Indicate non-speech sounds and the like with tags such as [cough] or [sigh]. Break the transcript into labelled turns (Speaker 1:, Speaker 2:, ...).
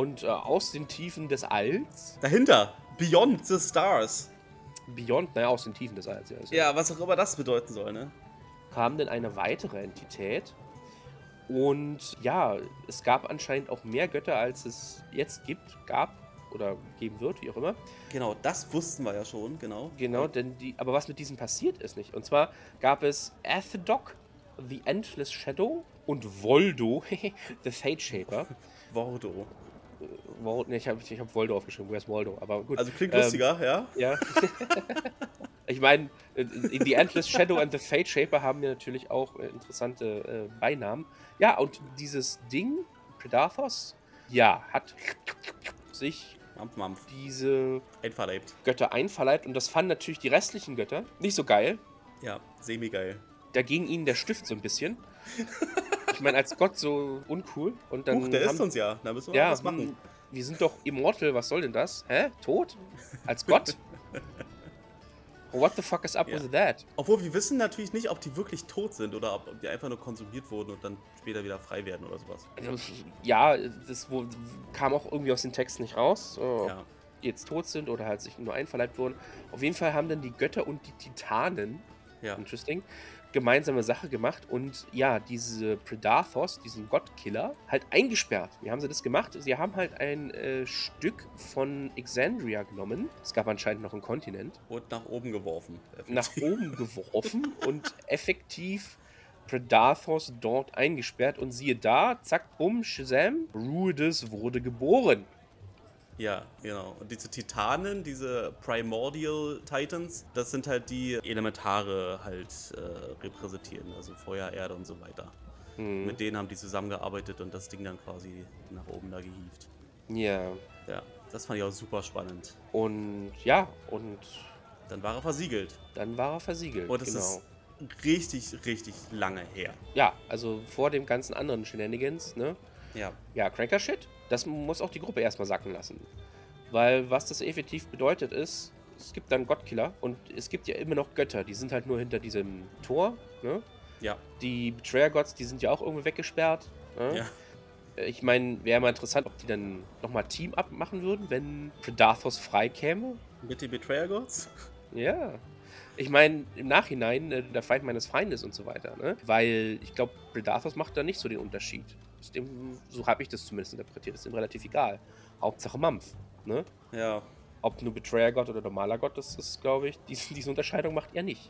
Speaker 1: Und äh, aus den Tiefen des Alls,
Speaker 2: Dahinter, Beyond the Stars.
Speaker 1: Beyond, naja, aus den Tiefen des Alls, ja, ist
Speaker 2: Ja, was auch immer das bedeuten soll, ne?
Speaker 1: kam dann eine weitere Entität. Und ja, es gab anscheinend auch mehr Götter, als es jetzt gibt, gab oder geben wird, wie auch immer.
Speaker 2: Genau, das wussten wir ja schon, genau.
Speaker 1: Genau, denn die, aber was mit diesen passiert ist nicht. Und zwar gab es Athedok, The Endless Shadow und Voldo, [laughs] The Fate Shaper.
Speaker 2: Vordo.
Speaker 1: Vol, ne, ich habe ich hab Voldo aufgeschrieben, where's Voldo? Aber gut.
Speaker 2: Also klingt
Speaker 1: Ähm,
Speaker 2: lustiger, ja?
Speaker 1: Ja. [laughs] ich meine, äh, The Endless Shadow and the Fate Shaper haben ja natürlich auch äh, interessante äh, Beinamen. Ja, und dieses Ding, Predathos, ja, hat sich
Speaker 2: Mampf, Mampf.
Speaker 1: diese
Speaker 2: Einverleibt.
Speaker 1: Götter einverleibt und das fanden natürlich die restlichen Götter nicht so geil.
Speaker 2: Ja, semi-geil.
Speaker 1: Da ging ihnen der Stift so ein bisschen. [laughs] Ich meine, als Gott so uncool. Und dann
Speaker 2: Huch, der
Speaker 1: haben,
Speaker 2: ist uns ja. Da müssen wir
Speaker 1: ja,
Speaker 2: was machen.
Speaker 1: Wir sind doch immortal, was soll denn das? Hä? Tot? Als Gott? What the fuck is up
Speaker 2: Ja.
Speaker 1: with that?
Speaker 2: Obwohl wir wissen natürlich nicht, ob die wirklich tot sind oder ob die einfach nur konsumiert wurden und dann später wieder frei werden oder sowas.
Speaker 1: Also, Ja, das kam auch irgendwie aus den Texten nicht raus.
Speaker 2: Ja.
Speaker 1: Ob die jetzt tot sind oder halt sich nur einverleibt wurden. Auf jeden Fall haben dann die Götter und die Titanen,
Speaker 2: Ja.
Speaker 1: interesting, gemeinsame Sache gemacht und ja, diese Predathos, diesen Gottkiller, halt eingesperrt. Wie haben sie das gemacht? Sie haben halt ein äh, Stück von Exandria genommen. Es gab anscheinend noch einen Kontinent.
Speaker 2: Und nach oben geworfen.
Speaker 1: nach oben geworfen [laughs] und effektiv Predathos dort eingesperrt. Und siehe da, zack, bumm, Shazam, Ruides wurde geboren.
Speaker 2: Ja, genau. Und diese Titanen, diese Primordial Titans, das sind halt die Elementare halt äh, repräsentieren. Also Feuer, Erde und so weiter.
Speaker 1: Hm.
Speaker 2: Mit denen haben die zusammengearbeitet und das Ding dann quasi nach oben da gehievt.
Speaker 1: Ja.
Speaker 2: Ja, das fand ich auch super spannend.
Speaker 1: Und ja, und
Speaker 2: Dann war er versiegelt.
Speaker 1: dann war er versiegelt.
Speaker 2: Und das
Speaker 1: genau.
Speaker 2: ist richtig, richtig lange her.
Speaker 1: Ja, also vor dem ganzen anderen Shenanigans, ne?
Speaker 2: Ja.
Speaker 1: Ja, Cranker-Shit, das muss auch die Gruppe erstmal sacken lassen. Weil was das effektiv bedeutet ist, es gibt dann Gottkiller und es gibt ja immer noch Götter, die sind halt nur hinter diesem Tor, ne?
Speaker 2: Ja.
Speaker 1: Die Betrayer-Gods, die sind ja auch irgendwo weggesperrt. Ne?
Speaker 2: Ja.
Speaker 1: Ich meine, wäre mal interessant, ob die dann nochmal Team-Up machen würden, wenn Predathos frei käme.
Speaker 2: Mit den Betrayer Gods?
Speaker 1: Ja. Ich meine, im Nachhinein, äh, der Feind meines Feindes und so weiter, ne? Weil ich glaube, Predathos macht da nicht so den Unterschied. Dem, so habe ich das zumindest interpretiert. Ist ihm relativ egal. Hauptsache Mampf, ne?
Speaker 2: Ja.
Speaker 1: Ob nur Betrayer-Gott oder normaler Gott, das ist, glaube ich, [laughs] diese, diese Unterscheidung macht er nicht.